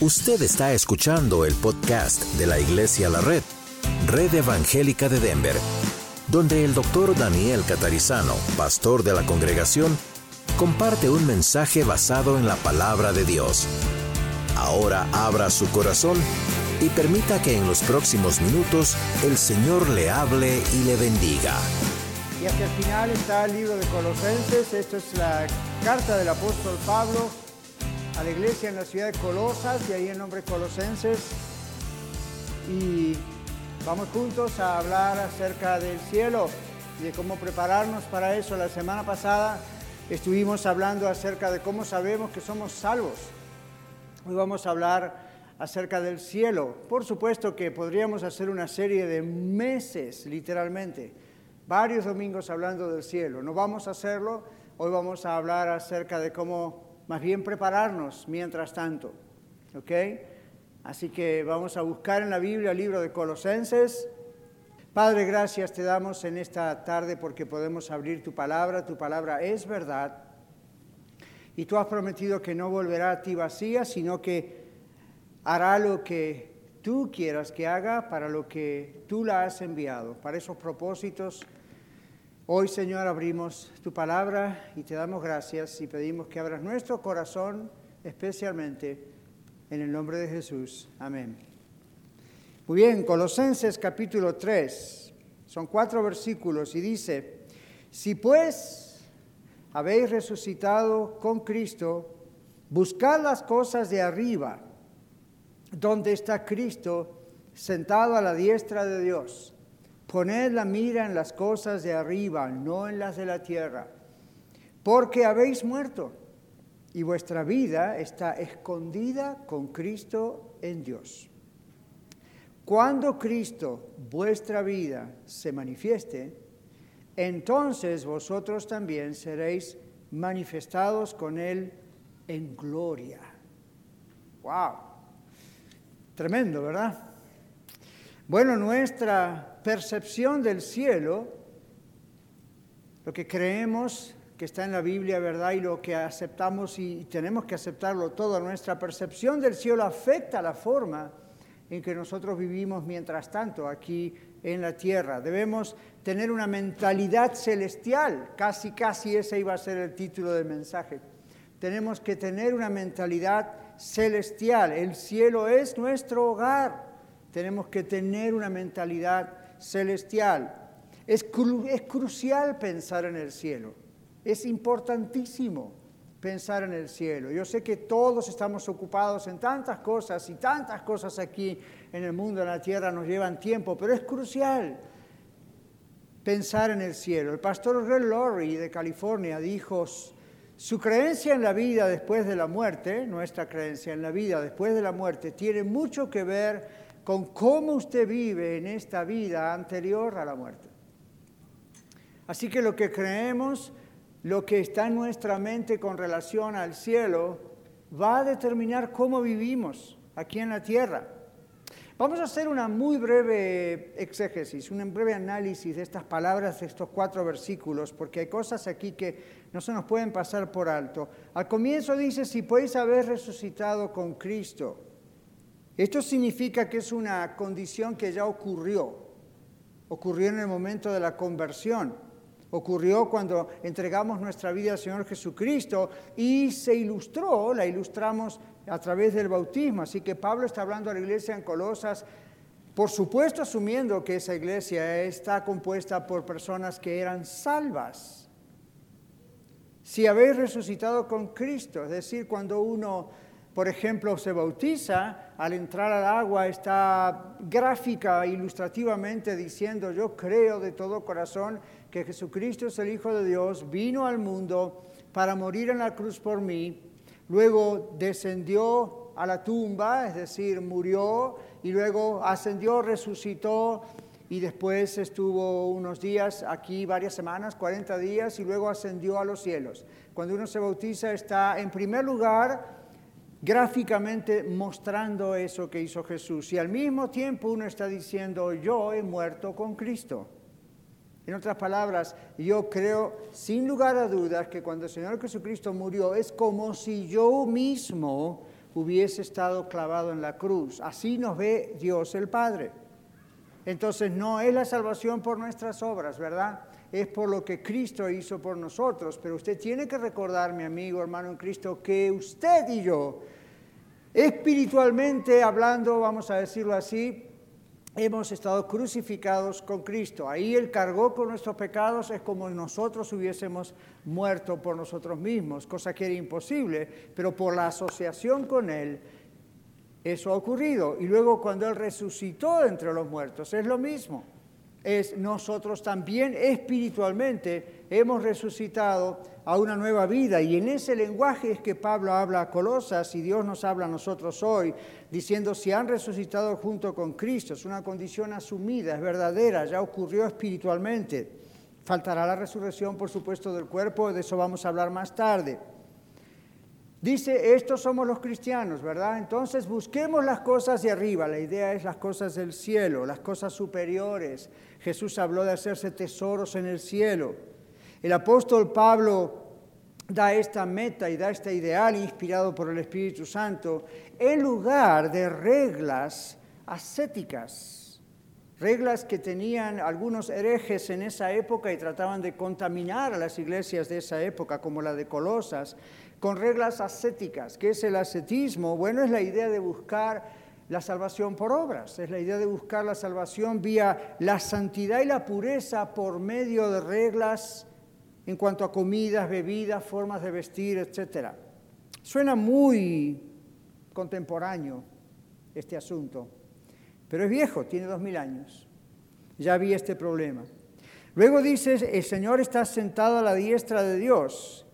Usted está escuchando el podcast de la Iglesia La Red, Red Evangélica de Denver, donde el doctor Daniel Catarizano, pastor de la congregación, comparte un mensaje basado en la palabra de Dios. Ahora abra su corazón y permita que en los próximos minutos el Señor le hable y le bendiga. Y hacia el final está el libro de Colosenses. Esto es la carta del apóstol Pablo a la iglesia en la ciudad de Colosas, y ahí el nombre Colosenses. Y vamos juntos a hablar acerca del cielo y de cómo prepararnos para eso. La semana pasada estuvimos hablando acerca de cómo sabemos que somos salvos. Hoy vamos a hablar acerca del cielo. Por supuesto que podríamos hacer una serie de meses, literalmente, varios domingos hablando del cielo. No vamos a hacerlo. Hoy vamos a hablar acerca de cómo más bien prepararnos mientras tanto. ¿Ok? Así que vamos a buscar en la Biblia el libro de Colosenses. Padre, gracias te damos en esta tarde porque podemos abrir tu palabra. Tu palabra es verdad. Y tú has prometido que no volverá a ti vacía, sino que hará lo que tú quieras que haga para lo que tú la has enviado. Para esos propósitos Hoy, Señor, abrimos tu palabra y te damos gracias y pedimos que abras nuestro corazón especialmente en el nombre de Jesús. Amén. Muy bien, Colosenses capítulo 3, son cuatro versículos y dice, si pues habéis resucitado con Cristo, buscad las cosas de arriba, donde está Cristo sentado a la diestra de Dios. Poned la mira en las cosas de arriba, no en las de la tierra, porque habéis muerto y vuestra vida está escondida con Cristo en Dios. Cuando Cristo, vuestra vida, se manifieste, entonces vosotros también seréis manifestados con Él en gloria. ¡Wow! Tremendo, ¿verdad? Bueno, nuestra percepción del cielo, lo que creemos que está en la Biblia, ¿verdad? Y lo que aceptamos y tenemos que aceptarlo todo, nuestra percepción del cielo afecta la forma en que nosotros vivimos mientras tanto aquí en la tierra. Debemos tener una mentalidad celestial, casi, casi ese iba a ser el título del mensaje. Tenemos que tener una mentalidad celestial. El cielo es nuestro hogar. Tenemos que tener una mentalidad celestial. Es, es crucial pensar en el cielo. Es importantísimo pensar en el cielo. Yo sé que todos estamos ocupados en tantas cosas y tantas cosas aquí en el mundo, en la tierra, nos llevan tiempo, pero es crucial pensar en el cielo. El pastor Red Laurie de California dijo, su creencia en la vida después de la muerte, nuestra creencia en la vida después de la muerte, tiene mucho que ver con cómo usted vive en esta vida anterior a la muerte. Así que lo que creemos, lo que está en nuestra mente con relación al cielo, va a determinar cómo vivimos aquí en la tierra. Vamos a hacer una muy breve exégesis, un breve análisis de estas palabras, de estos cuatro versículos, porque hay cosas aquí que no se nos pueden pasar por alto. Al comienzo dice, si podéis haber resucitado con Cristo. Esto significa que es una condición que ya ocurrió. Ocurrió en el momento de la conversión. Ocurrió cuando entregamos nuestra vida al Señor Jesucristo y se ilustró, la ilustramos a través del bautismo. Así que Pablo está hablando a la iglesia en Colosas, por supuesto asumiendo que esa iglesia está compuesta por personas que eran salvas. Si habéis resucitado con Cristo, es decir, cuando uno por ejemplo, se bautiza, al entrar al agua está gráfica, ilustrativamente diciendo, yo creo de todo corazón que Jesucristo es el Hijo de Dios, vino al mundo para morir en la cruz por mí, luego descendió a la tumba, es decir, murió, y luego ascendió, resucitó, y después estuvo unos días aquí, varias semanas, 40 días, y luego ascendió a los cielos. Cuando uno se bautiza está en primer lugar gráficamente mostrando eso que hizo Jesús. Y al mismo tiempo uno está diciendo, yo he muerto con Cristo. En otras palabras, yo creo sin lugar a dudas que cuando el Señor Jesucristo murió es como si yo mismo hubiese estado clavado en la cruz. Así nos ve Dios el Padre. Entonces no es la salvación por nuestras obras, ¿verdad? Es por lo que Cristo hizo por nosotros. Pero usted tiene que recordar, mi amigo, hermano en Cristo, que usted y yo, espiritualmente hablando, vamos a decirlo así, hemos estado crucificados con Cristo. Ahí Él cargó con nuestros pecados, es como nosotros hubiésemos muerto por nosotros mismos, cosa que era imposible, pero por la asociación con Él, eso ha ocurrido. Y luego cuando Él resucitó entre los muertos, es lo mismo. Es nosotros también espiritualmente hemos resucitado a una nueva vida. Y en ese lenguaje es que Pablo habla a Colosas y Dios nos habla a nosotros hoy, diciendo si han resucitado junto con Cristo. Es una condición asumida, es verdadera, ya ocurrió espiritualmente. Faltará la resurrección, por supuesto, del cuerpo, de eso vamos a hablar más tarde. Dice, estos somos los cristianos, ¿verdad? Entonces busquemos las cosas de arriba. La idea es las cosas del cielo, las cosas superiores. Jesús habló de hacerse tesoros en el cielo. El apóstol Pablo da esta meta y da este ideal inspirado por el Espíritu Santo en lugar de reglas ascéticas, reglas que tenían algunos herejes en esa época y trataban de contaminar a las iglesias de esa época, como la de Colosas con reglas ascéticas. ¿Qué es el ascetismo? Bueno, es la idea de buscar la salvación por obras, es la idea de buscar la salvación vía la santidad y la pureza por medio de reglas en cuanto a comidas, bebidas, formas de vestir, etc. Suena muy contemporáneo este asunto, pero es viejo, tiene dos mil años. Ya había este problema. Luego dices, el Señor está sentado a la diestra de Dios.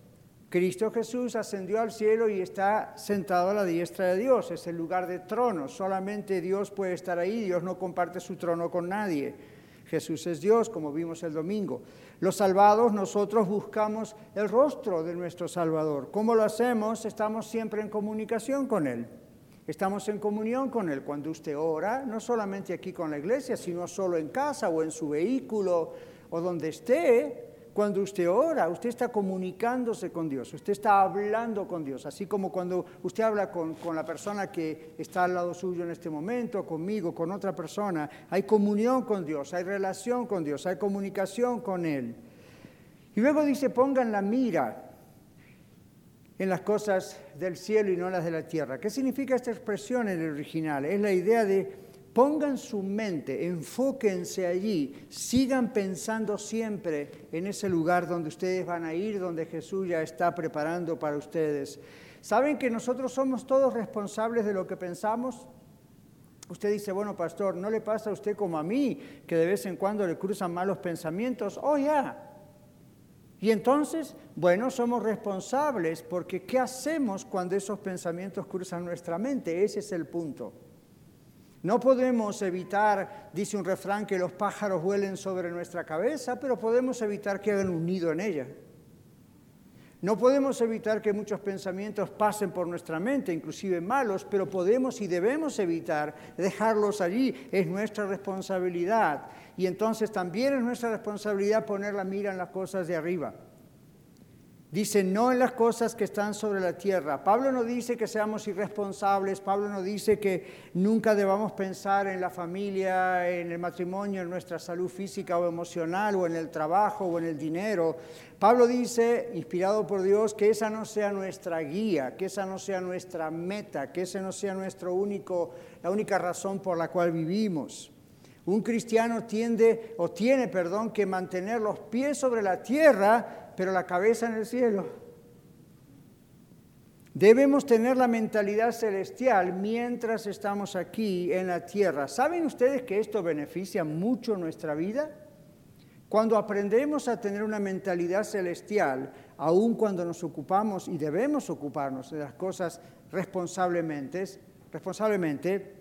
Cristo Jesús ascendió al cielo y está sentado a la diestra de Dios, es el lugar de trono, solamente Dios puede estar ahí, Dios no comparte su trono con nadie. Jesús es Dios, como vimos el domingo. Los salvados, nosotros buscamos el rostro de nuestro Salvador. ¿Cómo lo hacemos? Estamos siempre en comunicación con Él. Estamos en comunión con Él. Cuando usted ora, no solamente aquí con la iglesia, sino solo en casa o en su vehículo o donde esté, cuando usted ora, usted está comunicándose con Dios, usted está hablando con Dios, así como cuando usted habla con, la persona que está al lado suyo en este momento, conmigo, con otra persona, hay comunión con Dios, hay relación con Dios, hay comunicación con Él. Y luego dice, pongan la mira en las cosas del cielo y no las de la tierra. ¿Qué significa esta expresión en el original? Es la idea de Pongan su mente, enfóquense allí, sigan pensando siempre en ese lugar donde ustedes van a ir, donde Jesús ya está preparando para ustedes. ¿Saben que nosotros somos todos responsables de lo que pensamos? Usted dice, bueno, pastor, ¿no le pasa a usted como a mí, que de vez en cuando le cruzan malos pensamientos? Oh, ya. Y entonces, bueno, somos responsables porque ¿qué hacemos cuando esos pensamientos cruzan nuestra mente? Ese es el punto. No podemos evitar, dice un refrán, que los pájaros vuelen sobre nuestra cabeza, pero podemos evitar que hagan un nido en ella. No podemos evitar que muchos pensamientos pasen por nuestra mente, inclusive malos, pero podemos y debemos evitar dejarlos allí. Es nuestra responsabilidad. Y entonces también es nuestra responsabilidad poner la mira en las cosas de arriba. Dice, no en las cosas que están sobre la tierra. Pablo no dice que seamos irresponsables, Pablo no dice que nunca debamos pensar en la familia, en el matrimonio, en nuestra salud física o emocional, o en el trabajo o en el dinero. Pablo dice, inspirado por Dios, que esa no sea nuestra guía, que esa no sea nuestra meta, que esa no sea nuestro único, la única razón por la cual vivimos. Un cristiano tiende o tiene, perdón, que mantener los pies sobre la tierra pero la cabeza en el cielo. Debemos tener la mentalidad celestial mientras estamos aquí en la tierra. ¿Saben ustedes que esto beneficia mucho nuestra vida? Cuando aprendemos a tener una mentalidad celestial, aun cuando nos ocupamos y debemos ocuparnos de las cosas responsablemente, responsablemente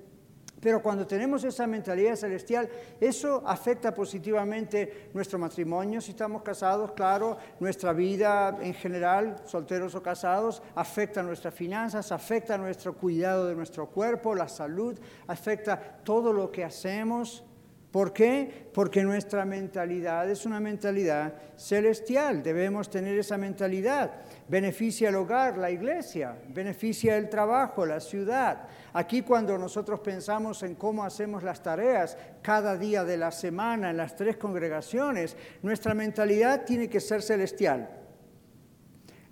pero cuando tenemos esa mentalidad celestial, eso afecta positivamente nuestro matrimonio, si estamos casados, claro, nuestra vida en general, solteros o casados, afecta nuestras finanzas, afecta nuestro cuidado de nuestro cuerpo, la salud, afecta todo lo que hacemos. ¿Por qué? Porque nuestra mentalidad es una mentalidad celestial. Debemos tener esa mentalidad. Beneficia el hogar, la iglesia, beneficia el trabajo, la ciudad. Aquí cuando nosotros pensamos en cómo hacemos las tareas cada día de la semana en las tres congregaciones, nuestra mentalidad tiene que ser celestial.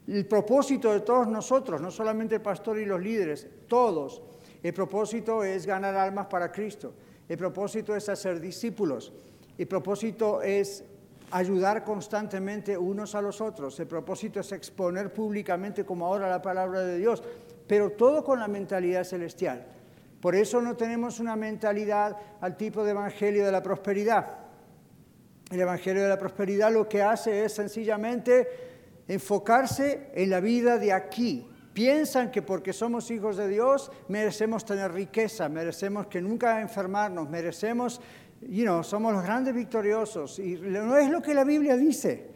El propósito de todos nosotros, no solamente el pastor y los líderes, todos, el propósito es ganar almas para Cristo. El propósito es hacer discípulos. El propósito es ayudar constantemente unos a los otros. El propósito es exponer públicamente como ahora la palabra de Dios, pero todo con la mentalidad celestial. Por eso no tenemos una mentalidad al tipo de evangelio de la prosperidad. El evangelio de la prosperidad lo que hace es sencillamente enfocarse en la vida de aquí, piensan que porque somos hijos de Dios merecemos tener riqueza, merecemos que nunca enfermarnos, merecemos, you know, somos los grandes victoriosos. Y no es lo que la Biblia dice.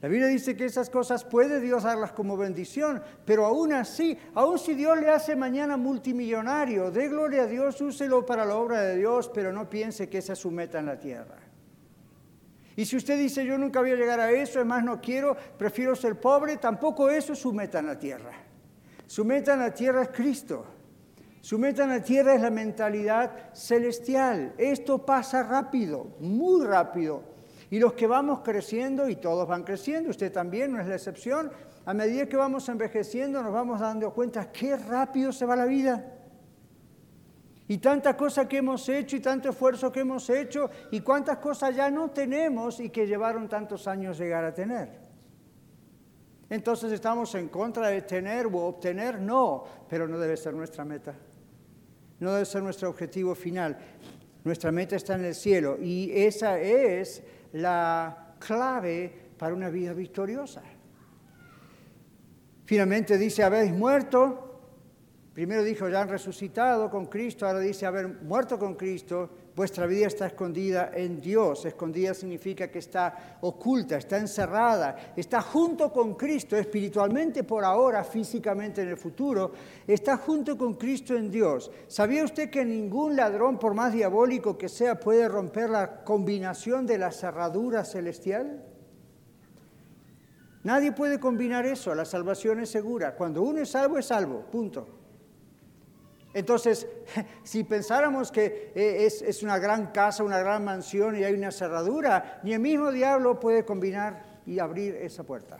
La Biblia dice que esas cosas puede Dios darlas como bendición, pero aún así, aún si Dios le hace mañana multimillonario, dé gloria a Dios, úselo para la obra de Dios, pero no piense que esa es su meta en la tierra. Y si usted dice, yo nunca voy a llegar a eso, además no quiero, prefiero ser pobre, tampoco eso es su meta en la tierra. Su meta en la tierra es Cristo. Su meta en la tierra es la mentalidad celestial. Esto pasa rápido, muy rápido. Y los que vamos creciendo, y todos van creciendo, usted también no es la excepción, a medida que vamos envejeciendo nos vamos dando cuenta qué rápido se va la vida. Y tanta cosa que hemos hecho y tanto esfuerzo que hemos hecho y cuántas cosas ya no tenemos y que llevaron tantos años llegar a tener. Entonces estamos en contra de tener o obtener, no, pero no debe ser nuestra meta. No debe ser nuestro objetivo final. Nuestra meta está en el cielo y esa es la clave para una vida victoriosa. Finalmente dice, habéis muerto. Primero dijo, ya han resucitado con Cristo, ahora dice, haber muerto con Cristo Vuestra vida está escondida en Dios. Escondida significa que está oculta, está encerrada, está junto con Cristo espiritualmente por ahora, físicamente en el futuro. Está junto con Cristo en Dios. ¿Sabía usted que ningún ladrón, por más diabólico que sea, puede romper la combinación de la cerradura celestial? Nadie puede combinar eso. La salvación es segura. Cuando uno es salvo, es salvo. Punto. Entonces, si pensáramos que eh, es, una gran casa, una gran mansión y hay una cerradura, ni el mismo diablo puede combinar y abrir esa puerta.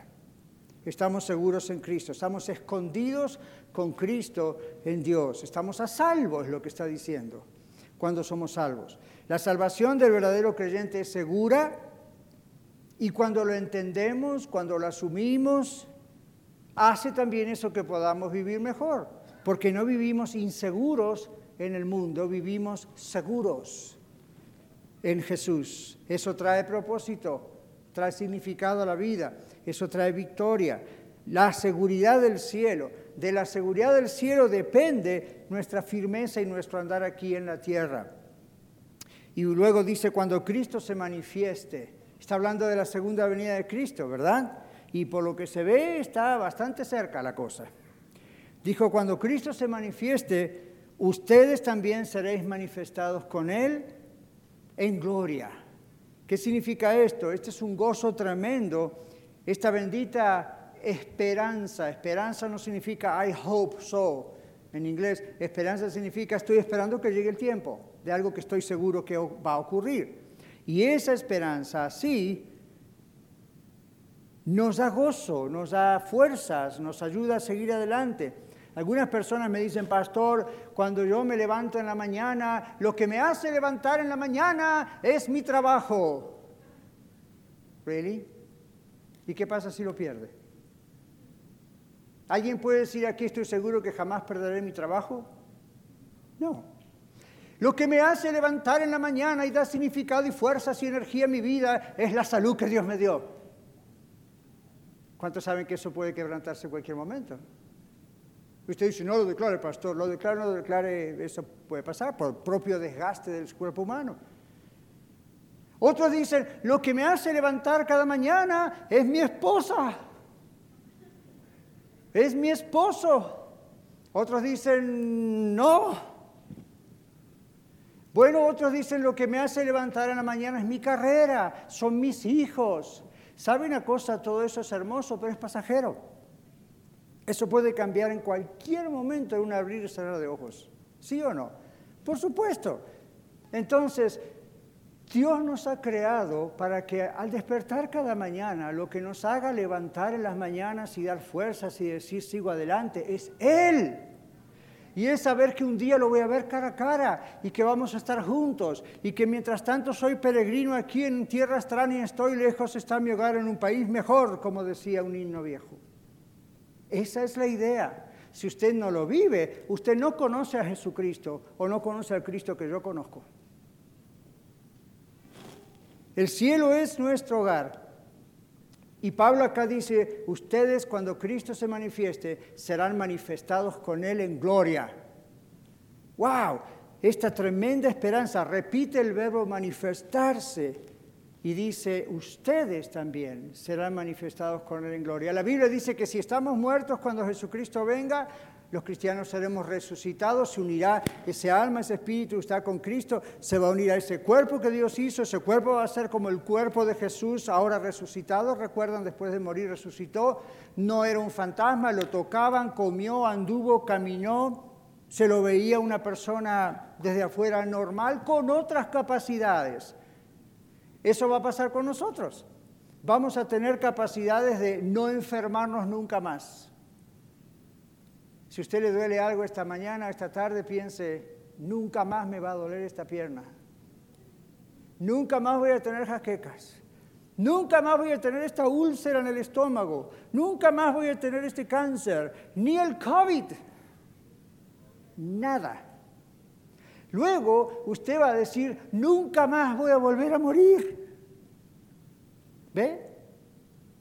Estamos seguros en Cristo, estamos escondidos con Cristo en Dios, estamos a salvo, es lo que está diciendo, cuando somos salvos. La salvación del verdadero creyente es segura y cuando lo entendemos, cuando lo asumimos, hace también eso que podamos vivir mejor porque no vivimos inseguros en el mundo, vivimos seguros en Jesús. Eso trae propósito, trae significado a la vida, eso trae victoria. La seguridad del cielo, de la seguridad del cielo depende nuestra firmeza y nuestro andar aquí en la tierra. Y luego dice, cuando Cristo se manifieste, está hablando de la segunda venida de Cristo, ¿verdad? Y por lo que se ve está bastante cerca la cosa. Dijo, cuando Cristo se manifieste, ustedes también seréis manifestados con Él en gloria. ¿Qué significa esto? Este es un gozo tremendo, esta bendita esperanza. Esperanza no significa I hope so. En inglés, esperanza significa estoy esperando que llegue el tiempo de algo que estoy seguro que va a ocurrir. Y esa esperanza así nos da gozo, nos da fuerzas, nos ayuda a seguir adelante. Algunas personas me dicen, pastor, cuando yo me levanto en la mañana, lo que me hace levantar en la mañana es mi trabajo. ¿Really? ¿Y qué pasa si lo pierde? ¿Alguien puede decir aquí estoy seguro que jamás perderé mi trabajo? No. Lo que me hace levantar en la mañana y da significado y fuerzas y energía a mi vida es la salud que Dios me dio. ¿Cuántos saben que eso puede quebrantarse en cualquier momento? Usted dice, no lo declare, pastor, lo declare, no lo declare, eso puede pasar por propio desgaste del cuerpo humano. Otros dicen, lo que me hace levantar cada mañana es mi esposa, es mi esposo. Otros dicen, no. Bueno, otros dicen lo que me hace levantar en la mañana es mi carrera, son mis hijos. ¿Sabe una cosa? Todo eso es hermoso, pero es pasajero. Eso puede cambiar en cualquier momento en un abrir y cerrar de ojos. ¿Sí o no? Por supuesto. Entonces, Dios nos ha creado para que al despertar cada mañana, lo que nos haga levantar en las mañanas y dar fuerzas y decir sigo adelante, es Él. Y es saber que un día lo voy a ver cara a cara y que vamos a estar juntos y que mientras tanto soy peregrino aquí en tierra extraña estoy lejos, está mi hogar en un país mejor, como decía un himno viejo. Esa es la idea. Si usted no lo vive, usted no conoce a Jesucristo o no conoce al Cristo que yo conozco. El cielo es nuestro hogar. Y Pablo acá dice, ustedes cuando Cristo se manifieste serán manifestados con Él en gloria. ¡Wow! Esta tremenda esperanza repite el verbo manifestarse y dice, ustedes también serán manifestados con Él en gloria. La Biblia dice que si estamos muertos cuando Jesucristo venga, los cristianos seremos resucitados, se unirá ese alma, ese espíritu está con Cristo, se va a unir a ese cuerpo que Dios hizo, ese cuerpo va a ser como el cuerpo de Jesús ahora resucitado, recuerdan, después de morir resucitó, no era un fantasma, lo tocaban, comió, anduvo, caminó, se lo veía una persona desde afuera normal con otras capacidades. Eso va a pasar con nosotros. Vamos a tener capacidades de no enfermarnos nunca más si usted le duele algo esta mañana, esta tarde, piense, nunca más me va a doler esta pierna. Nunca más voy a tener jaquecas. Nunca más voy a tener esta úlcera en el estómago. Nunca más voy a tener este cáncer. Ni el COVID. Nada. Luego usted va a decir, nunca más voy a volver a morir. ¿Ve?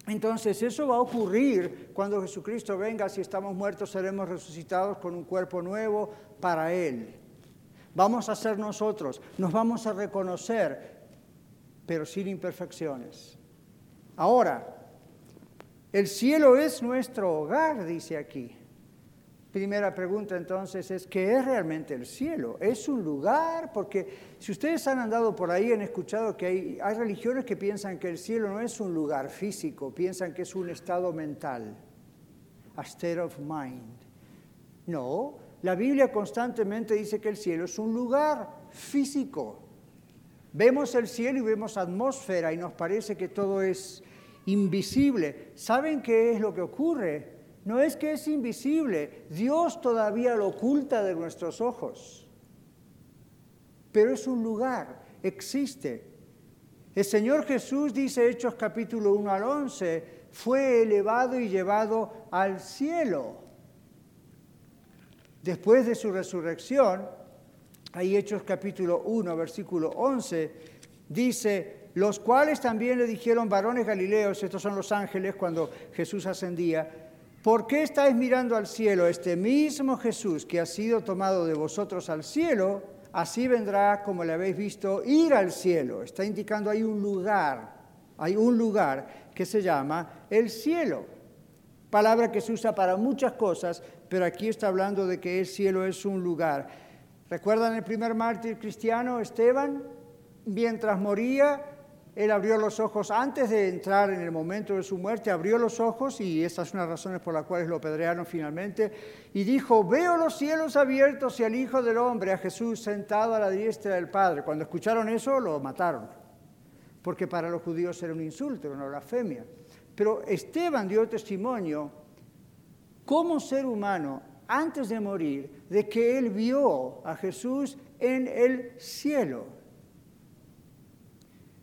Entonces eso va a ocurrir cuando Jesucristo venga, si estamos muertos seremos resucitados con un cuerpo nuevo para Él. Vamos a ser nosotros, nos vamos a reconocer, pero sin imperfecciones. Ahora, el cielo es nuestro hogar, dice aquí. Primera pregunta entonces es, ¿qué es realmente el cielo? ¿Es un lugar? Porque si ustedes han andado por ahí, han escuchado que hay, hay religiones que piensan que el cielo no es un lugar físico, piensan que es un estado mental, a state of mind. No, la Biblia constantemente dice que el cielo es un lugar físico. Vemos el cielo y vemos atmósfera y nos parece que todo es invisible. ¿Saben qué es lo que ocurre? No es que es invisible, Dios todavía lo oculta de nuestros ojos, pero es un lugar, existe. El Señor Jesús, dice Hechos capítulo 1 al 11, fue elevado y llevado al cielo. Después de su resurrección, hay Hechos capítulo 1, versículo 11, dice, los cuales también le dijeron varones galileos, estos son los ángeles cuando Jesús ascendía, ¿Por qué estáis mirando al cielo? Este mismo Jesús que ha sido tomado de vosotros al cielo, así vendrá como le habéis visto ir al cielo. Está indicando hay un lugar, hay un lugar que se llama el cielo. Palabra que se usa para muchas cosas, pero aquí está hablando de que el cielo es un lugar. ¿Recuerdan el primer mártir cristiano, Esteban? Mientras moría, él abrió los ojos antes de entrar en el momento de su muerte, abrió los ojos, y estas son las razones por las cuales lo apedrearon finalmente, y dijo, veo los cielos abiertos y al Hijo del Hombre, a Jesús, sentado a la diestra del Padre. Cuando escucharon eso, lo mataron, porque para los judíos era un insulto, una blasfemia. Pero Esteban dio testimonio como ser humano, antes de morir, de que él vio a Jesús en el cielo.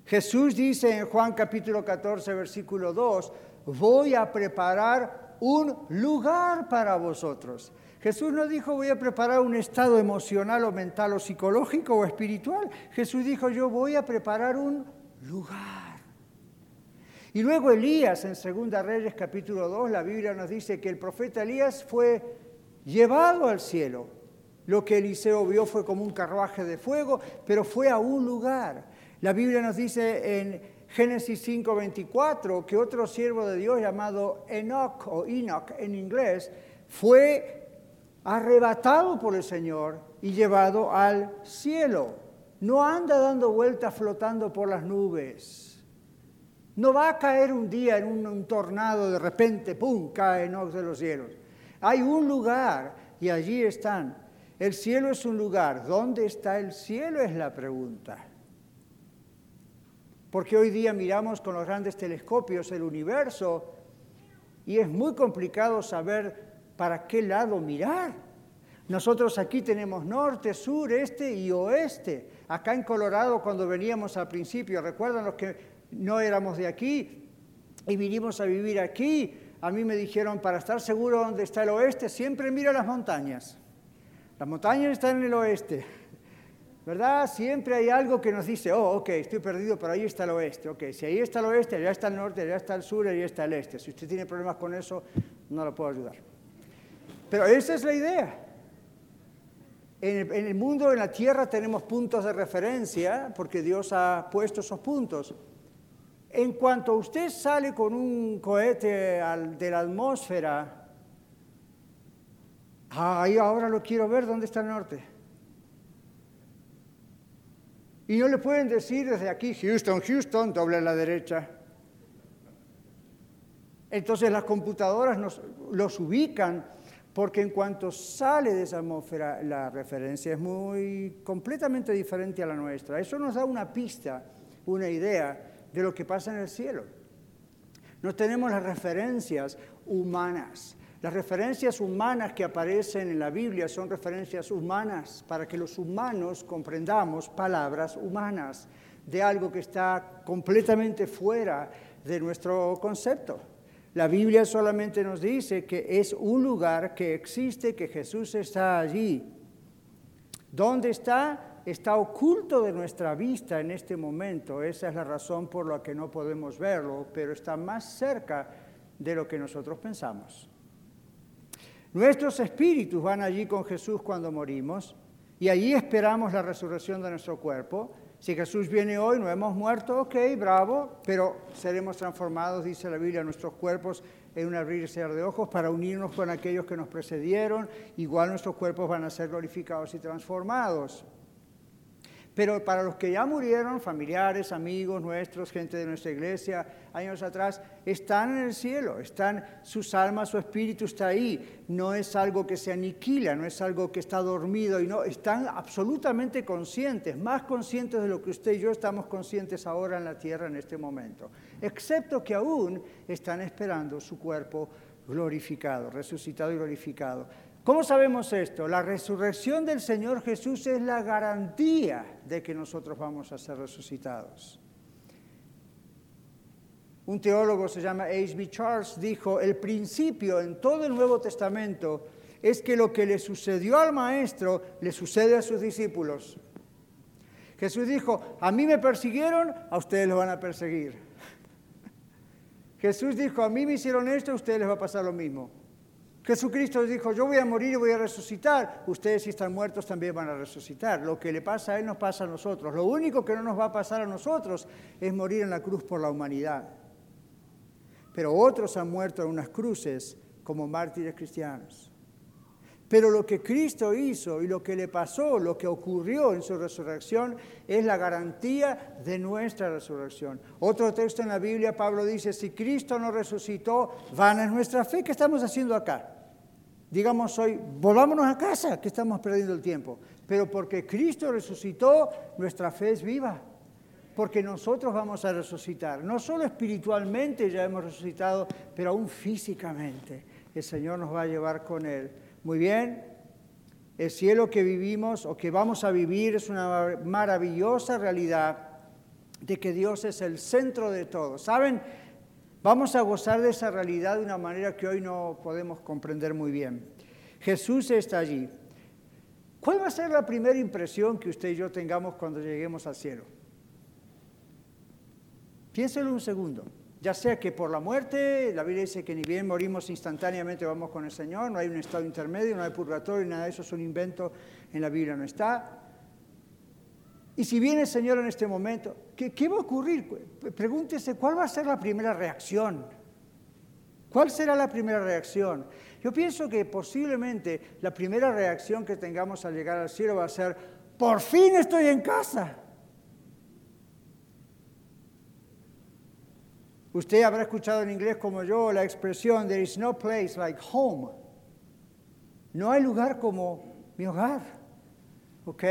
Jesús dice en Juan capítulo 14, versículo 2, voy a preparar un lugar para vosotros. Jesús no dijo voy a preparar un estado emocional o mental o psicológico o espiritual. Jesús dijo yo voy a preparar un lugar. Y luego Elías en Segunda Reyes capítulo 2, la Biblia nos dice que el profeta Elías fue llevado al cielo. Lo que Eliseo vio fue como un carruaje de fuego, pero fue a un lugar. La Biblia nos dice en Génesis 5:24 que otro siervo de Dios llamado Enoch o Enoch en inglés fue arrebatado por el Señor y llevado al cielo. no anda dando vueltas flotando por las nubes. No va a caer un día en un, tornado, de repente, ¡pum!, cae en de los cielos. Hay un lugar y allí están. El cielo es un lugar. ¿Dónde está el cielo? Es la pregunta. Porque hoy día miramos con los grandes telescopios el universo y es muy complicado saber para qué lado mirar. Nosotros aquí tenemos norte, sur, este y oeste. Acá en Colorado, cuando veníamos al principio, recuerdan los que no éramos de aquí y vinimos a vivir aquí, a mí me dijeron, para estar seguro dónde está el oeste, siempre mira las montañas. Las montañas están en el oeste. ¿Verdad? Siempre hay algo que nos dice, oh, ok, estoy perdido, pero ahí está el oeste. Ok, si ahí está el oeste, allá está el norte, allá está el sur, allá está el este. Si usted tiene problemas con eso, no lo puedo ayudar. Pero esa es la idea. En el, mundo, en la tierra, tenemos puntos de referencia porque Dios ha puesto esos puntos. En cuanto usted sale con un cohete de la atmósfera, ahí ahora lo quiero ver, ¿dónde está el norte? Y no le pueden decir desde aquí, Houston, Houston, doble a la derecha. Entonces las computadoras nos, los ubican porque en cuanto sale de esa atmósfera, la referencia es muy completamente diferente a la nuestra. Eso nos da una pista, una idea de lo que pasa en el cielo. No tenemos las referencias humanas. Las referencias humanas que aparecen en la Biblia son referencias humanas para que los humanos comprendamos palabras humanas de algo que está completamente fuera de nuestro concepto. La Biblia solamente nos dice que es un lugar que existe, que Jesús está allí. ¿Dónde está? Está oculto de nuestra vista en este momento. Esa es la razón por la que no podemos verlo, pero está más cerca de lo que nosotros pensamos. Nuestros espíritus van allí con Jesús cuando morimos y allí esperamos la resurrección de nuestro cuerpo si Jesús viene hoy, no hemos muerto, ok, bravo, pero seremos transformados, dice la Biblia, nuestros cuerpos en un abrir y cerrar de ojos para unirnos con aquellos que nos precedieron. Igual nuestros cuerpos van a ser glorificados y transformados. Pero para los que ya murieron, familiares, amigos nuestros, gente de nuestra iglesia, años atrás, están en el cielo, están sus almas, su espíritu está ahí. No es algo que se aniquila, no es algo que está dormido, y no, están absolutamente conscientes, más conscientes de lo que usted y yo estamos conscientes ahora en la tierra en este momento. Excepto que aún están esperando su cuerpo glorificado, resucitado y glorificado. ¿Cómo sabemos esto? La resurrección del Señor Jesús es la garantía de que nosotros vamos a ser resucitados. Un teólogo se llama H.B. Charles dijo, el principio en todo el Nuevo Testamento es que lo que le sucedió al maestro le sucede a sus discípulos. Jesús dijo, a mí me persiguieron, a ustedes los van a perseguir. Jesús dijo, a mí me hicieron esto, a ustedes les va a pasar lo mismo. Jesucristo dijo, yo voy a morir y voy a resucitar. Ustedes si están muertos también van a resucitar. Lo que le pasa a Él nos pasa a nosotros. Lo único que no nos va a pasar a nosotros es morir en la cruz por la humanidad. Pero otros han muerto en unas cruces como mártires cristianos. Pero lo que Cristo hizo y lo que le pasó, lo que ocurrió en su resurrección, es la garantía de nuestra resurrección. Otro texto en la Biblia, Pablo dice, si Cristo no resucitó, van es nuestra fe. ¿Qué estamos haciendo acá? digamos hoy, volvámonos a casa, que estamos perdiendo el tiempo. Pero porque Cristo resucitó, nuestra fe es viva. Porque nosotros vamos a resucitar. No solo espiritualmente ya hemos resucitado, pero aún físicamente. El Señor nos va a llevar con Él. Muy bien, el cielo que vivimos o que vamos a vivir es una maravillosa realidad de que Dios es el centro de todo. ¿Saben? Vamos a gozar de esa realidad de una manera que hoy no podemos comprender muy bien. Jesús está allí. ¿Cuál va a ser la primera impresión que usted y yo tengamos cuando lleguemos al cielo? Piénselo un segundo. Ya sea que por la muerte, la Biblia dice que ni bien morimos instantáneamente vamos con el Señor, no hay un estado intermedio, no hay purgatorio, nada de eso es un invento, en la Biblia no está. Y si viene el Señor en este momento, ¿qué, va a ocurrir? Pregúntese, ¿cuál va a ser la primera reacción? ¿Cuál será la primera reacción? Yo pienso que posiblemente la primera reacción que tengamos al llegar al cielo va a ser, por fin estoy en casa. Usted habrá escuchado en inglés como yo la expresión, there is no place like home. No hay lugar como mi hogar. ¿Ok?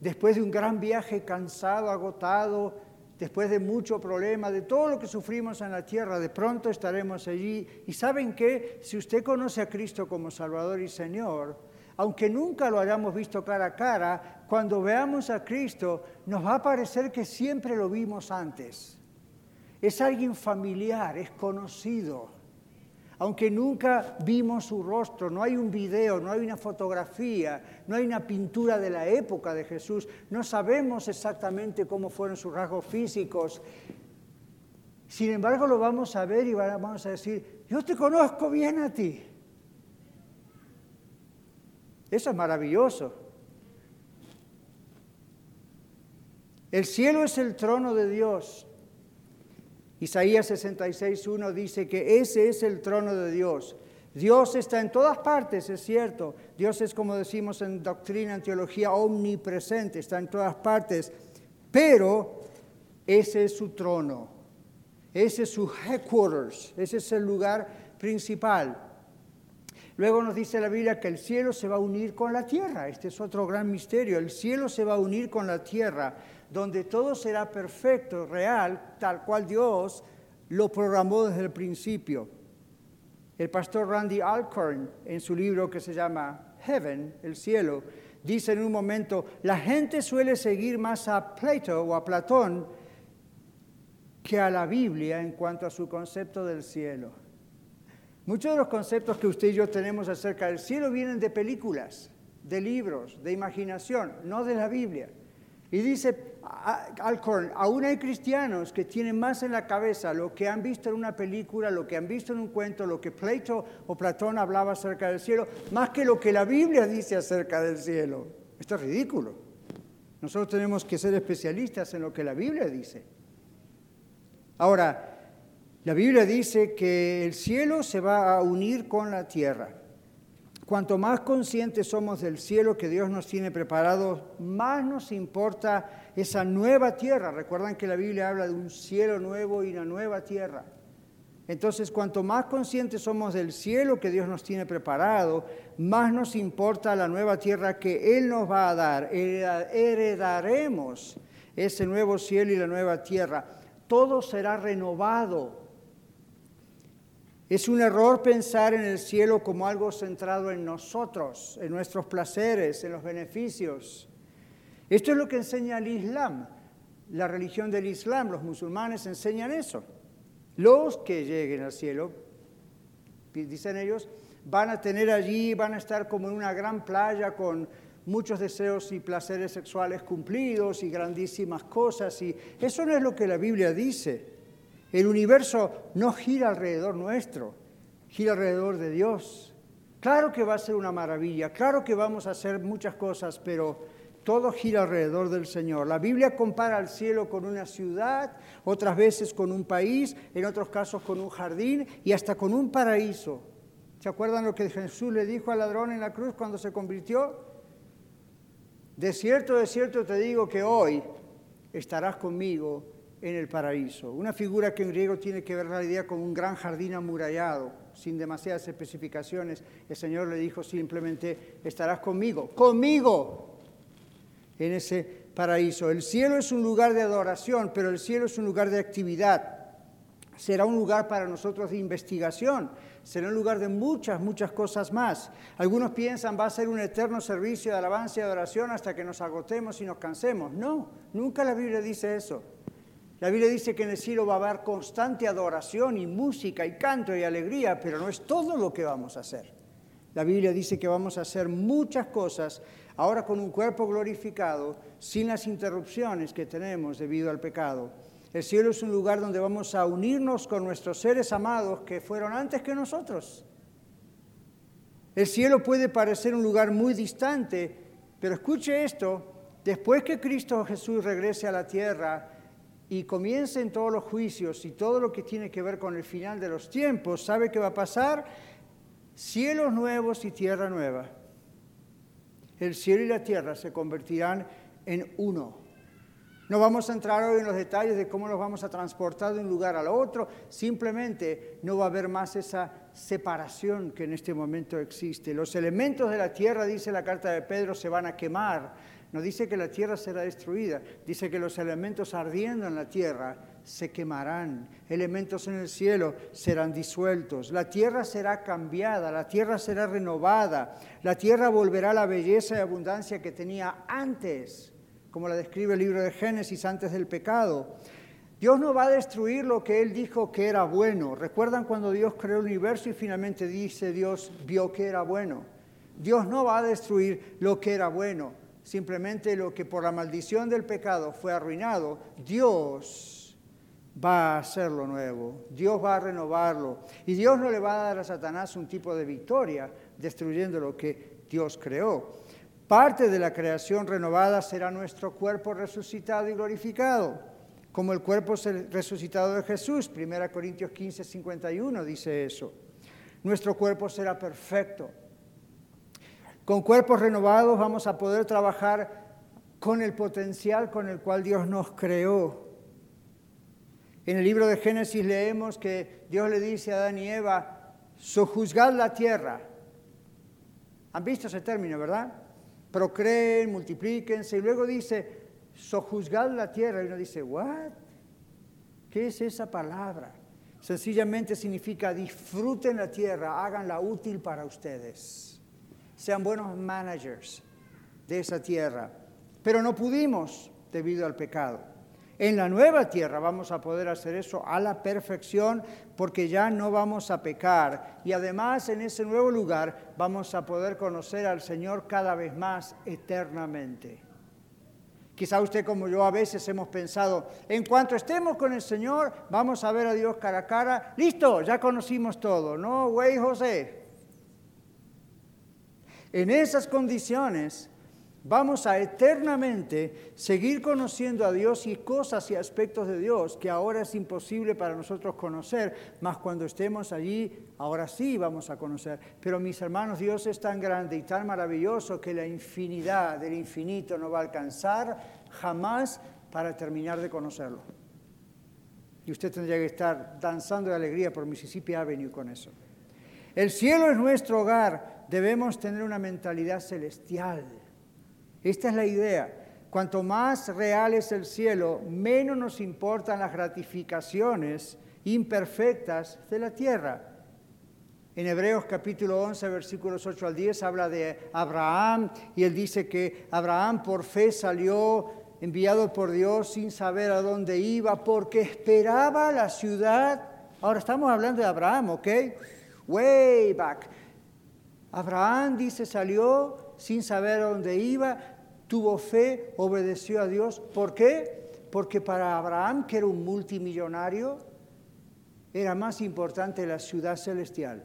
Después de un gran viaje cansado, agotado, después de mucho problema, de todo lo que sufrimos en la tierra, de pronto estaremos allí. Y saben que si usted conoce a Cristo como Salvador y Señor, aunque nunca lo hayamos visto cara a cara, cuando veamos a Cristo nos va a parecer que siempre lo vimos antes. Es alguien familiar, es conocido aunque nunca vimos su rostro, no hay un video, no hay una fotografía, no hay una pintura de la época de Jesús, no sabemos exactamente cómo fueron sus rasgos físicos. Sin embargo, lo vamos a ver y vamos a decir, yo te conozco bien a ti. Eso es maravilloso. El cielo es el trono de Dios Isaías 66.1 dice que ese es el trono de Dios. Dios está en todas partes, es cierto. Dios es, como decimos en doctrina, en teología, omnipresente, está en todas partes. Pero ese es su trono, ese es su headquarters, ese es el lugar principal. Luego nos dice la Biblia que el cielo se va a unir con la tierra. Este es otro gran misterio. El cielo se va a unir con la tierra donde todo será perfecto, real, tal cual Dios lo programó desde el principio. El pastor Randy Alcorn, en su libro que se llama Heaven, el cielo, dice en un momento, la gente suele seguir más a Plato o a Platón que a la Biblia en cuanto a su concepto del cielo. Muchos de los conceptos que usted y yo tenemos acerca del cielo vienen de películas, de libros, de imaginación, no de la Biblia. Y dice Alcorn, aún hay cristianos que tienen más en la cabeza lo que han visto en una película, lo que han visto en un cuento, lo que Plato o Platón hablaba acerca del cielo, más que lo que la Biblia dice acerca del cielo. Esto es ridículo. Nosotros tenemos que ser especialistas en lo que la Biblia dice. Ahora, la Biblia dice que el cielo se va a unir con la tierra. Cuanto más conscientes somos del cielo que Dios nos tiene preparado, más nos importa esa nueva tierra. Recuerdan que la Biblia habla de un cielo nuevo y una nueva tierra. Entonces, cuanto más conscientes somos del cielo que Dios nos tiene preparado, más nos importa la nueva tierra que Él nos va a dar. Heredaremos ese nuevo cielo y la nueva tierra. Todo será renovado es un error pensar en el cielo como algo centrado en nosotros, en nuestros placeres, en los beneficios. Esto es lo que enseña el Islam, la religión del Islam. Los musulmanes enseñan eso. Los que lleguen al cielo, dicen ellos, van a tener allí, van a estar como en una gran playa con muchos deseos y placeres sexuales cumplidos y grandísimas cosas. Y eso no es lo que la Biblia dice. El universo no gira alrededor nuestro, gira alrededor de Dios. Claro que va a ser una maravilla, claro que vamos a hacer muchas cosas, pero todo gira alrededor del Señor. La Biblia compara al cielo con una ciudad, otras veces con un país, en otros casos con un jardín y hasta con un paraíso. ¿Se acuerdan lo que Jesús le dijo al ladrón en la cruz cuando se convirtió? De cierto, de cierto te digo que hoy estarás conmigo en el paraíso. Una figura que en griego tiene que ver la idea con un gran jardín amurallado, sin demasiadas especificaciones. El Señor le dijo simplemente, estarás conmigo, conmigo, en ese paraíso. El cielo es un lugar de adoración, pero el cielo es un lugar de actividad. Será un lugar para nosotros de investigación, será un lugar de muchas, muchas cosas más. Algunos piensan va a ser un eterno servicio de alabanza y adoración hasta que nos agotemos y nos cansemos. No, nunca la Biblia dice eso. La Biblia dice que en el cielo va a haber constante adoración y música y canto y alegría, pero no es todo lo que vamos a hacer. La Biblia dice que vamos a hacer muchas cosas ahora con un cuerpo glorificado, sin las interrupciones que tenemos debido al pecado. El cielo es un lugar donde vamos a unirnos con nuestros seres amados que fueron antes que nosotros. El cielo puede parecer un lugar muy distante, pero escuche esto, después que Cristo Jesús regrese a la tierra, y comiencen todos los juicios y todo lo que tiene que ver con el final de los tiempos, ¿sabe qué va a pasar? Cielos nuevos y tierra nueva. El cielo y la tierra se convertirán en uno. No vamos a entrar hoy en los detalles de cómo nos vamos a transportar de un lugar al otro, simplemente no va a haber más esa separación que en este momento existe. Los elementos de la tierra, dice la carta de Pedro, se van a quemar. No dice que la tierra será destruida, dice que los elementos ardiendo en la tierra se quemarán, elementos en el cielo serán disueltos, la tierra será cambiada, la tierra será renovada, la tierra volverá a la belleza y abundancia que tenía antes, como la describe el libro de Génesis antes del pecado. Dios no va a destruir lo que Él dijo que era bueno. ¿Recuerdan cuando Dios creó el universo y finalmente dice Dios vio que era bueno? Dios no va a destruir lo que era bueno, simplemente lo que por la maldición del pecado fue arruinado. Dios va a hacerlo nuevo, Dios va a renovarlo y Dios no le va a dar a Satanás un tipo de victoria destruyendo lo que Dios creó. Parte de la creación renovada será nuestro cuerpo resucitado y glorificado, como el cuerpo resucitado de Jesús. 1 Corintios 15, 51 dice eso. Nuestro cuerpo será perfecto. Con cuerpos renovados vamos a poder trabajar con el potencial con el cual Dios nos creó en el libro de Génesis leemos que Dios le dice a Adán y Eva, sojuzgad la tierra. ¿Han visto ese término, verdad? Procreen, multiplíquense, y luego dice, sojuzgad la tierra. Y uno dice, ¿what? ¿Qué es esa palabra? Sencillamente significa disfruten la tierra, háganla útil para ustedes. Sean buenos managers de esa tierra. Pero no pudimos debido al pecado. En la nueva tierra vamos a poder hacer eso a la perfección porque ya no vamos a pecar. Y además en ese nuevo lugar vamos a poder conocer al Señor cada vez más eternamente. Quizá usted como yo a veces hemos pensado, en cuanto estemos con el Señor, vamos a ver a Dios cara a cara. Listo, ya conocimos todo. No, güey José. En esas condiciones Vamos a eternamente seguir conociendo a Dios y cosas y aspectos de Dios que ahora es imposible para nosotros conocer, mas cuando estemos allí, ahora sí vamos a conocer. Pero mis hermanos, Dios es tan grande y tan maravilloso que la infinidad del infinito no va a alcanzar jamás para terminar de conocerlo. Y usted tendría que estar danzando de alegría por Mississippi Avenue con eso. El cielo es nuestro hogar, debemos tener una mentalidad celestial esta es la idea. Cuanto más real es el cielo, menos nos importan las gratificaciones imperfectas de la tierra. En Hebreos capítulo 11, versículos 8 al 10, habla de Abraham y él dice que Abraham por fe salió enviado por Dios sin saber a dónde iba, porque esperaba la ciudad. Ahora estamos hablando de Abraham, ¿ok? Way back. Abraham dice salió sin saber a dónde iba, tuvo fe, obedeció a Dios. ¿Por qué? Porque para Abraham, que era un multimillonario, era más importante la ciudad celestial.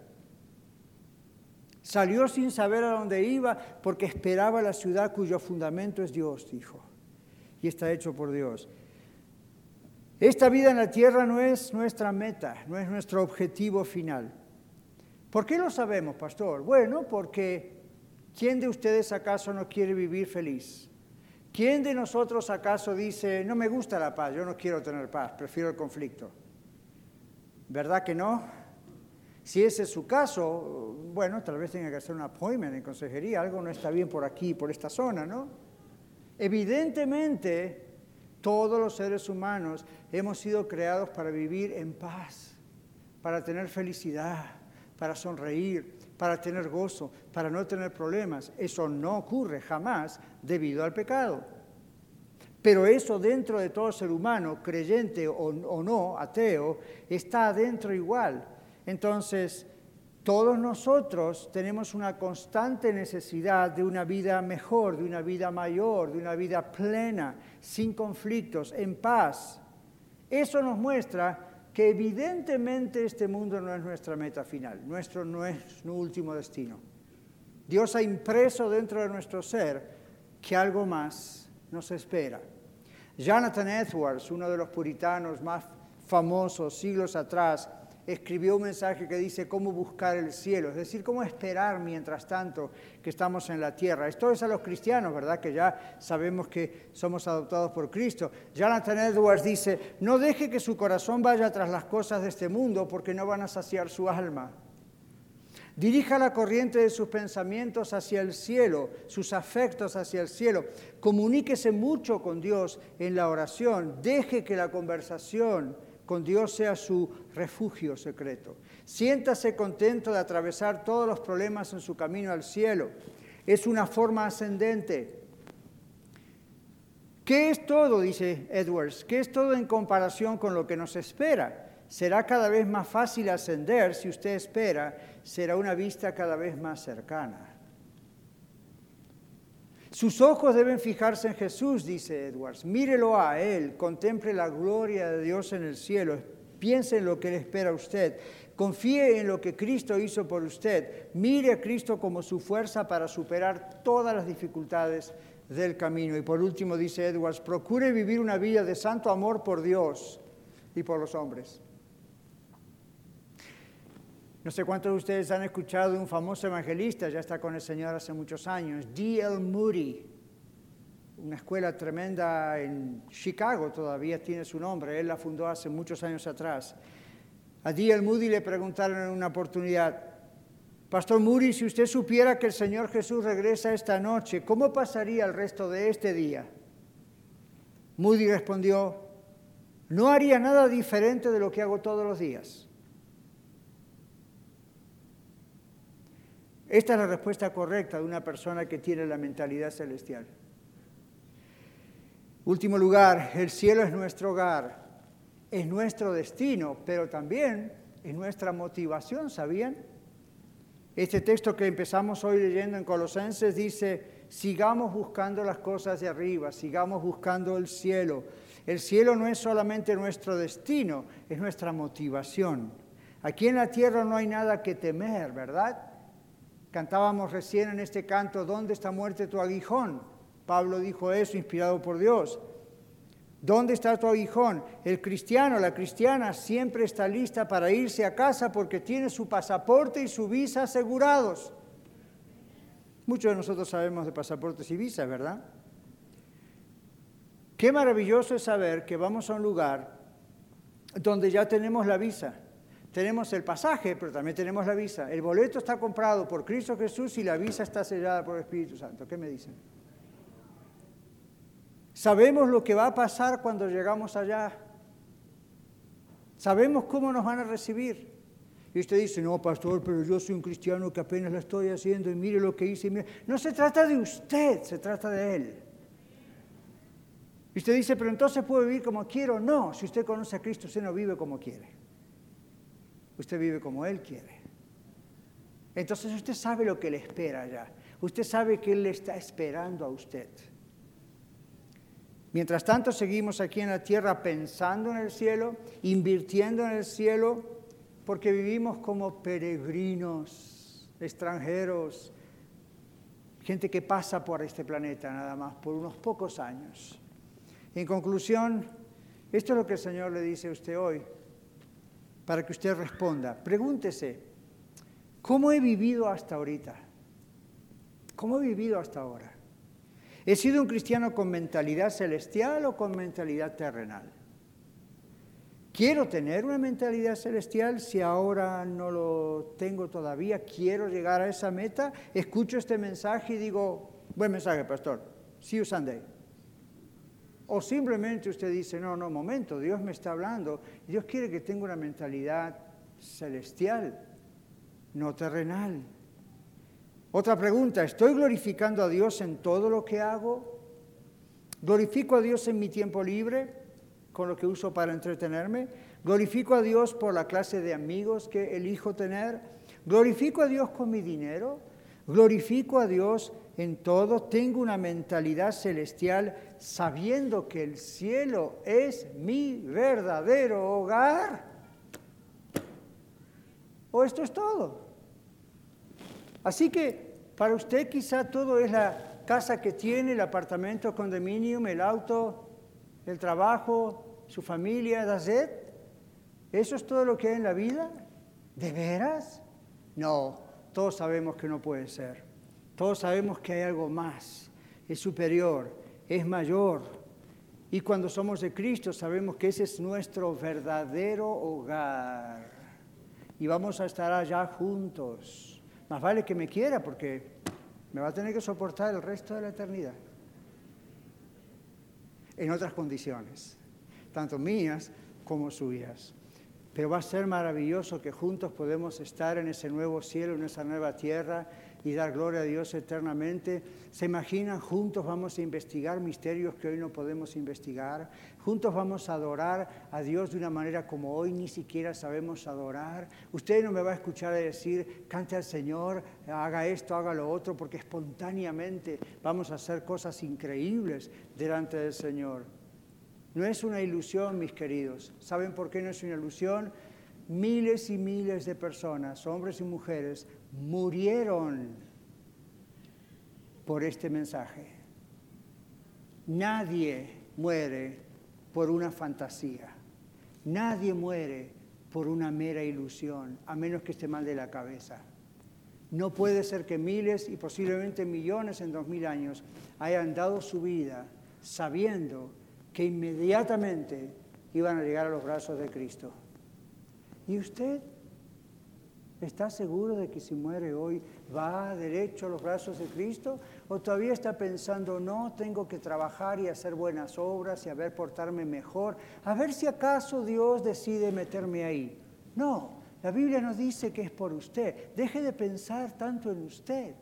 Salió sin saber a dónde iba porque esperaba la ciudad cuyo fundamento es Dios, dijo. Y está hecho por Dios. Esta vida en la tierra no es nuestra meta, no es nuestro objetivo final. ¿Por qué lo sabemos, pastor? Bueno, porque ¿Quién de ustedes acaso no quiere vivir feliz? ¿Quién de nosotros acaso dice, no me gusta la paz, yo no quiero tener paz, prefiero el conflicto? ¿Verdad que no? Si ese es su caso, bueno, tal vez tenga que hacer un appointment en consejería, algo no está bien por aquí, por esta zona, ¿no? Evidentemente, todos los seres humanos hemos sido creados para vivir en paz, para tener felicidad, para sonreír, para tener gozo, para no tener problemas. Eso no ocurre jamás debido al pecado. Pero eso dentro de todo ser humano, creyente o, no, ateo, está adentro igual. Entonces, todos nosotros tenemos una constante necesidad de una vida mejor, de una vida mayor, de una vida plena, sin conflictos, en paz. Eso nos muestra que evidentemente este mundo no es nuestra meta final, nuestro no es nuestro último destino. Dios ha impreso dentro de nuestro ser que algo más nos espera. Jonathan Edwards, uno de los puritanos más famosos siglos atrás, escribió un mensaje que dice cómo buscar el cielo, es decir, cómo esperar mientras tanto que estamos en la tierra. Esto es a los cristianos, ¿verdad? Que ya sabemos que somos adoptados por Cristo. Jonathan Edwards dice, no deje que su corazón vaya tras las cosas de este mundo porque no van a saciar su alma. Dirija la corriente de sus pensamientos hacia el cielo, sus afectos hacia el cielo. Comuníquese mucho con Dios en la oración. Deje que la conversación con Dios sea su refugio secreto. Siéntase contento de atravesar todos los problemas en su camino al cielo. Es una forma ascendente. ¿Qué es todo? dice Edwards. ¿Qué es todo en comparación con lo que nos espera? Será cada vez más fácil ascender si usted espera, será una vista cada vez más cercana. Sus ojos deben fijarse en Jesús, dice Edwards. Mírelo a Él, contemple la gloria de Dios en el cielo, piense en lo que le espera a usted, confíe en lo que Cristo hizo por usted, mire a Cristo como su fuerza para superar todas las dificultades del camino. Y por último, dice Edwards, procure vivir una vida de santo amor por Dios y por los hombres. No sé cuántos de ustedes han escuchado un famoso evangelista, ya está con el Señor hace muchos años, D.L. Moody, una escuela tremenda en Chicago, todavía tiene su nombre, él la fundó hace muchos años atrás. A D.L. Moody le preguntaron en una oportunidad, Pastor Moody, si usted supiera que el Señor Jesús regresa esta noche, ¿cómo pasaría el resto de este día? Moody respondió, no haría nada diferente de lo que hago todos los días. Esta es la respuesta correcta de una persona que tiene la mentalidad celestial. Último lugar, el cielo es nuestro hogar, es nuestro destino, pero también es nuestra motivación, ¿sabían? Este texto que empezamos hoy leyendo en Colosenses dice, sigamos buscando las cosas de arriba, sigamos buscando el cielo. El cielo no es solamente nuestro destino, es nuestra motivación. Aquí en la tierra no hay nada que temer, ¿verdad? Cantábamos recién en este canto, ¿dónde está muerte tu aguijón? Pablo dijo eso, inspirado por Dios. ¿Dónde está tu aguijón? El cristiano, la cristiana siempre está lista para irse a casa porque tiene su pasaporte y su visa asegurados. Muchos de nosotros sabemos de pasaportes y visas, ¿verdad? Qué maravilloso es saber que vamos a un lugar donde ya tenemos la visa tenemos el pasaje, pero también tenemos la visa. El boleto está comprado por Cristo Jesús y la visa está sellada por el Espíritu Santo. ¿Qué me dicen? Sabemos lo que va a pasar cuando llegamos allá. Sabemos cómo nos van a recibir. Y usted dice, no, pastor, pero yo soy un cristiano que apenas la estoy haciendo y mire lo que hice. No se trata de usted, se trata de Él. Y usted dice, pero entonces puedo vivir como quiero. No, si usted conoce a Cristo, usted no vive como quiere. Usted vive como Él quiere. Entonces usted sabe lo que le espera allá. Usted sabe que Él le está esperando a usted. Mientras tanto seguimos aquí en la tierra pensando en el cielo, invirtiendo en el cielo, porque vivimos como peregrinos, extranjeros, gente que pasa por este planeta nada más por unos pocos años. En conclusión, esto es lo que el Señor le dice a usted hoy para que usted responda. Pregúntese, ¿cómo he vivido hasta ahorita? ¿Cómo he vivido hasta ahora? ¿He sido un cristiano con mentalidad celestial o con mentalidad terrenal? ¿Quiero tener una mentalidad celestial si ahora no lo tengo todavía? ¿Quiero llegar a esa meta? Escucho este mensaje y digo, buen mensaje, pastor. See you Sunday. O simplemente usted dice, no, no, momento, Dios me está hablando. Dios quiere que tenga una mentalidad celestial, no terrenal. Otra pregunta, ¿estoy glorificando a Dios en todo lo que hago? ¿Glorifico a Dios en mi tiempo libre con lo que uso para entretenerme? ¿Glorifico a Dios por la clase de amigos que elijo tener? ¿Glorifico a Dios con mi dinero? ¿Glorifico a Dios en todo, tengo una mentalidad celestial sabiendo que el cielo es mi verdadero hogar. ¿O esto es todo? Así que para usted quizá todo es la casa que tiene, el apartamento, el condominio, el auto, el trabajo, su familia, that's ¿Eso es todo lo que hay en la vida? ¿De veras? No, todos sabemos que no puede ser. Todos sabemos que hay algo más, es superior, es mayor. Y cuando somos de Cristo sabemos que ese es nuestro verdadero hogar. Y vamos a estar allá juntos. Más vale que me quiera porque me va a tener que soportar el resto de la eternidad. En otras condiciones, tanto mías como suyas. Pero va a ser maravilloso que juntos podemos estar en ese nuevo cielo, en esa nueva tierra y dar gloria a Dios eternamente. ¿Se imaginan? Juntos vamos a investigar misterios que hoy no podemos investigar. Juntos vamos a adorar a Dios de una manera como hoy ni siquiera sabemos adorar. Usted no me va a escuchar decir, cante al Señor, haga esto, haga lo otro, porque espontáneamente vamos a hacer cosas increíbles delante del Señor. No es una ilusión, mis queridos. ¿Saben por qué no es una ilusión? Miles y miles de personas, hombres y mujeres, murieron por este mensaje. Nadie muere por una fantasía. Nadie muere por una mera ilusión, a menos que esté mal de la cabeza. No puede ser que miles y posiblemente millones en dos mil años hayan dado su vida sabiendo que inmediatamente iban a llegar a los brazos de Cristo. ¿Y usted está seguro de que si muere hoy va derecho a los brazos de Cristo? ¿O todavía está pensando, no, tengo que trabajar y hacer buenas obras y a ver portarme mejor, a ver si acaso Dios decide meterme ahí? No, la Biblia nos dice que es por usted. Deje de pensar tanto en usted.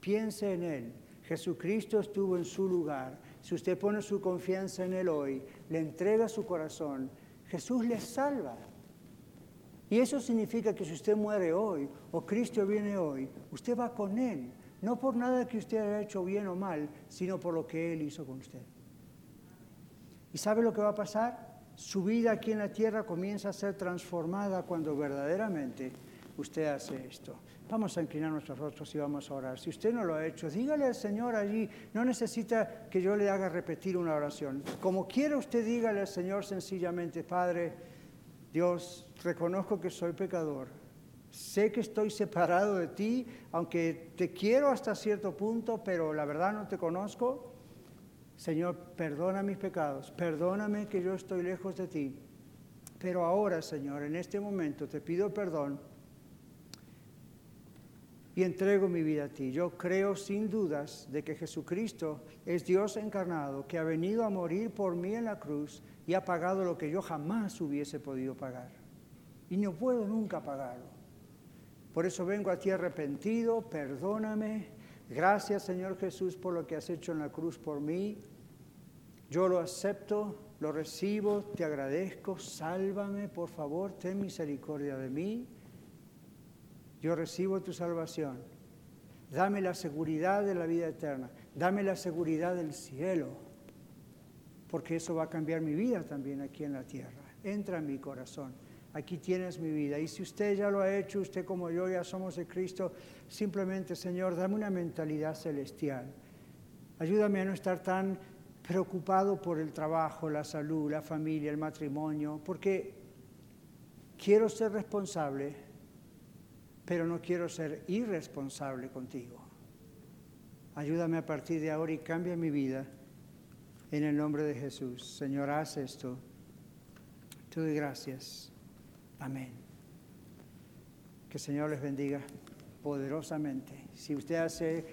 Piense en Él. Jesucristo estuvo en su lugar si usted pone su confianza en Él hoy, le entrega su corazón, Jesús le salva. Y eso significa que si usted muere hoy o Cristo viene hoy, usted va con Él. No por nada que usted haya hecho bien o mal, sino por lo que Él hizo con usted. ¿Y sabe lo que va a pasar? Su vida aquí en la tierra comienza a ser transformada cuando verdaderamente usted hace esto. Vamos a inclinar nuestros rostros y vamos a orar. Si usted no lo ha hecho, dígale al Señor allí, no necesita que yo le haga repetir una oración. Como quiera usted, dígale al Señor sencillamente, Padre, Dios, reconozco que soy pecador. Sé que estoy separado de ti, aunque te quiero hasta cierto punto, pero la verdad no te conozco. Señor, perdona mis pecados, perdóname que yo estoy lejos de ti. Pero ahora, Señor, en este momento te pido perdón y entrego mi vida a ti. Yo creo sin dudas de que Jesucristo es Dios encarnado, que ha venido a morir por mí en la cruz y ha pagado lo que yo jamás hubiese podido pagar. Y no puedo nunca pagarlo. Por eso vengo a ti arrepentido, perdóname. Gracias Señor Jesús por lo que has hecho en la cruz por mí. Yo lo acepto, lo recibo, te agradezco, sálvame, por favor, ten misericordia de mí yo recibo tu salvación. Dame la seguridad de la vida eterna. Dame la seguridad del cielo. Porque eso va a cambiar mi vida también aquí en la tierra. Entra en mi corazón. Aquí tienes mi vida. Y si usted ya lo ha hecho, usted como yo ya somos de Cristo, simplemente, Señor, dame una mentalidad celestial. Ayúdame a no estar tan preocupado por el trabajo, la salud, la familia, el matrimonio, porque quiero ser responsable pero no quiero ser irresponsable contigo. Ayúdame a partir de ahora y cambia mi vida en el nombre de Jesús. Señor, haz esto. Te doy gracias. Amén. Que el Señor les bendiga poderosamente. Si usted hace,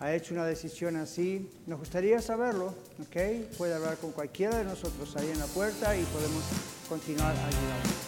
ha hecho una decisión así, nos gustaría saberlo, ¿ok? Puede hablar con cualquiera de nosotros ahí en la puerta y podemos continuar ayudando.